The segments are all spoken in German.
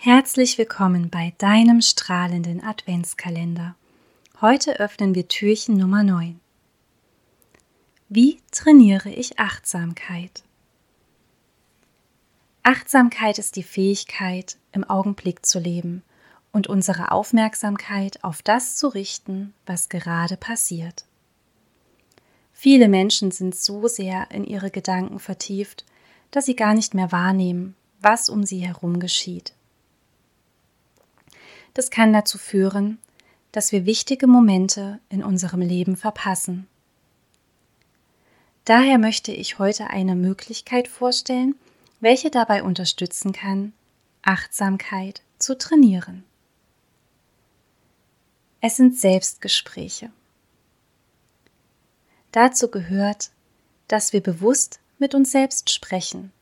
Herzlich willkommen bei deinem strahlenden Adventskalender. Heute öffnen wir Türchen Nummer 9. Wie trainiere ich Achtsamkeit? Achtsamkeit ist die Fähigkeit, im Augenblick zu leben und unsere Aufmerksamkeit auf das zu richten, was gerade passiert. Viele Menschen sind so sehr in ihre Gedanken vertieft, dass sie gar nicht mehr wahrnehmen, was um sie herum geschieht. Das kann dazu führen, dass wir wichtige Momente in unserem Leben verpassen. Daher möchte ich heute eine Möglichkeit vorstellen, welche dabei unterstützen kann, Achtsamkeit zu trainieren. Es sind Selbstgespräche. Dazu gehört, dass wir bewusst mit uns selbst sprechen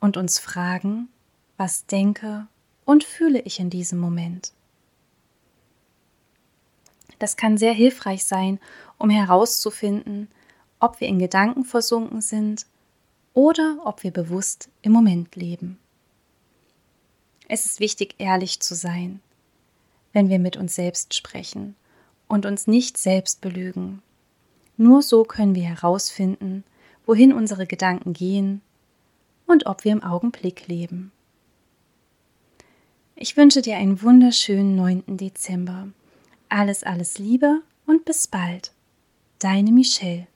und uns fragen, was denke und fühle ich in diesem Moment. Das kann sehr hilfreich sein, um herauszufinden, ob wir in Gedanken versunken sind oder ob wir bewusst im Moment leben. Es ist wichtig, ehrlich zu sein, wenn wir mit uns selbst sprechen und uns nicht selbst belügen. Nur so können wir herausfinden, wohin unsere Gedanken gehen und ob wir im Augenblick leben. Ich wünsche dir einen wunderschönen 9. Dezember. Alles, alles Liebe und bis bald. Deine Michelle.